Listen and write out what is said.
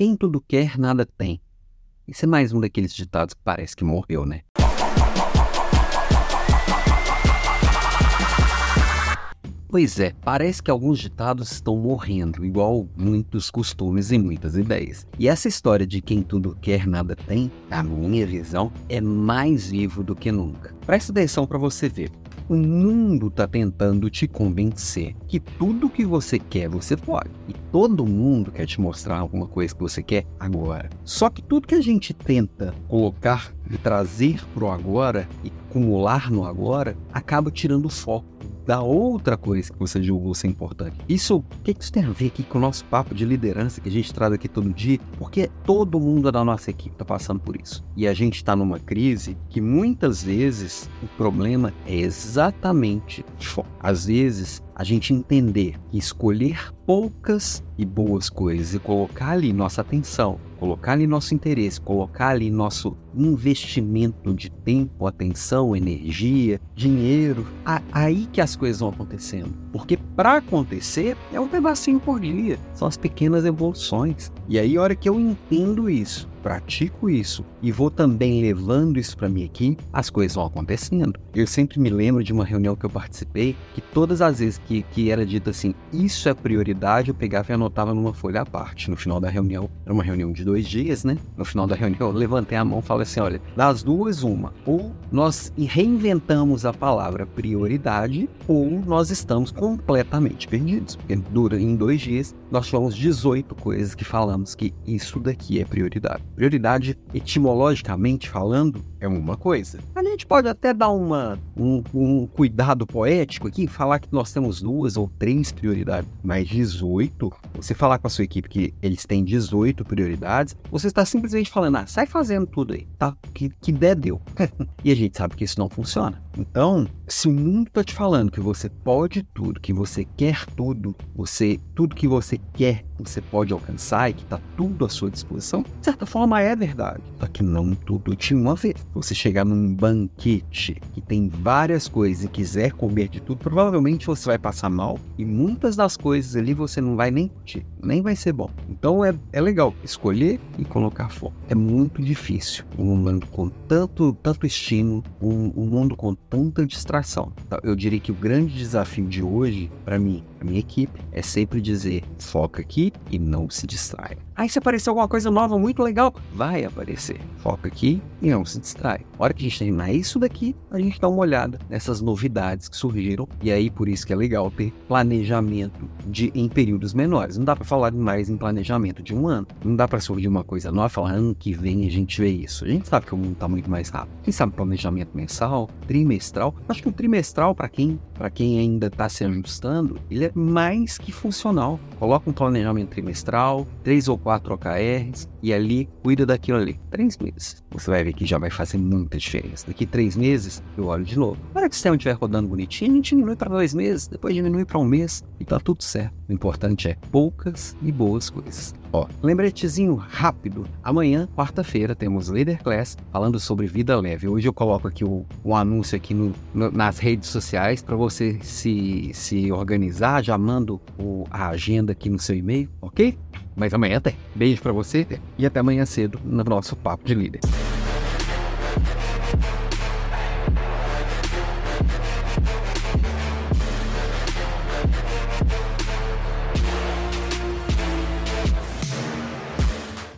quem tudo quer, nada tem. Isso é mais um daqueles ditados que parece que morreu, né? Pois é, parece que alguns ditados estão morrendo, igual muitos costumes e muitas ideias. E essa história de quem tudo quer, nada tem, na minha visão, é mais vivo do que nunca. Presta atenção para você ver. O mundo está tentando te convencer que tudo que você quer você pode. E todo mundo quer te mostrar alguma coisa que você quer agora. Só que tudo que a gente tenta colocar e trazer pro agora e acumular no agora acaba tirando foco da outra coisa que você julgou ser importante. Isso, o que isso tem a ver aqui com o nosso papo de liderança que a gente traz aqui todo dia? Porque todo mundo da nossa equipe está passando por isso. E a gente está numa crise que muitas vezes o problema é exatamente às vezes a gente entender que escolher poucas e boas coisas e colocar ali nossa atenção, colocar ali nosso interesse, colocar ali nosso investimento de tempo, atenção, energia, dinheiro, aí que as coisas vão acontecendo. Porque para acontecer é um pedacinho por dia, são as pequenas evoluções. E aí, a hora que eu entendo isso, pratico isso e vou também levando isso para minha equipe, as coisas vão acontecendo. Eu sempre me lembro de uma reunião que eu participei que todas as vezes que, que era dito assim, isso é prioridade, eu pegava e anotava numa folha à parte. No final da reunião, era uma reunião de dois dias, né? No final da reunião, eu levantei a mão e falei assim: olha, das duas, uma. Ou nós reinventamos a palavra prioridade, ou nós estamos completamente perdidos. Porque dura em dois dias, nós tivemos 18 coisas que falamos que isso daqui é prioridade. Prioridade, etimologicamente falando, é uma coisa. A gente pode até dar uma, um, um cuidado poético aqui, falar que nós temos duas ou três prioridades, mas 18, você falar com a sua equipe que eles têm 18 prioridades, você está simplesmente falando, ah, sai fazendo tudo aí, tá? Que, que der, deu. e a gente sabe que isso não funciona. Então, se o mundo está te falando que você pode tudo, que você quer tudo, você tudo que você quer você pode alcançar e que está tudo à sua disposição, de certa forma é verdade. Só que não tudo de uma vez. Você chegar num banquete que tem várias coisas e quiser comer de tudo, provavelmente você vai passar mal e muitas das coisas ali você não vai nem curtir, nem vai ser bom. Então é, é legal escolher e colocar foco. É muito difícil um mundo com tanto, tanto estímulo, um, um mundo com tanta distração. Eu diria que o grande desafio de hoje, para mim, a minha equipe, é sempre dizer: foca aqui e não se distraia. Aí se aparecer alguma coisa nova muito legal, vai aparecer. Foca aqui e não se distrai. A hora que a gente terminar isso daqui, a gente dá uma olhada nessas novidades que surgiram. E aí por isso que é legal ter planejamento de em períodos menores. Não dá para falar mais em planejamento de um ano. Não dá para surgir uma coisa nova e falar ano que vem a gente vê isso. A gente sabe que o mundo está muito mais rápido. Quem sabe planejamento mensal, trimestral. Acho que o trimestral para quem para quem ainda está se ajustando, ele é mais que funcional. Coloca um planejamento trimestral, três ou quatro OKRs e ali cuida daquilo ali. Três meses. Você vai ver que já vai fazer muita diferença. Daqui três meses, eu olho de novo. Na hora que o sistema estiver rodando bonitinho, a gente diminui para dois meses, depois diminui para um mês e tá tudo certo. O importante é poucas e boas coisas. Ó, lembretezinho rápido. Amanhã, quarta-feira, temos Leader Class falando sobre vida leve. Hoje eu coloco aqui o, anúncio aqui no, no, nas redes sociais para você se, se organizar. Já mando o, a agenda aqui no seu e-mail, ok? Mas amanhã tem. Beijo para você e até amanhã cedo no nosso Papo de Líder.